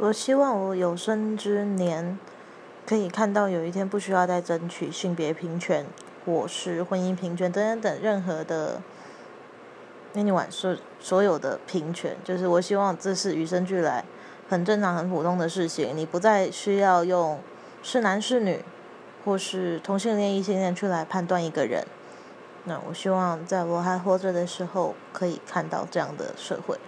我希望我有生之年，可以看到有一天不需要再争取性别平权，或是婚姻平权等等等任何的，anyway 所所有的平权，就是我希望这是与生俱来、很正常、很普通的事情。你不再需要用是男是女，或是同性恋、异性恋去来判断一个人。那我希望在我还活着的时候，可以看到这样的社会。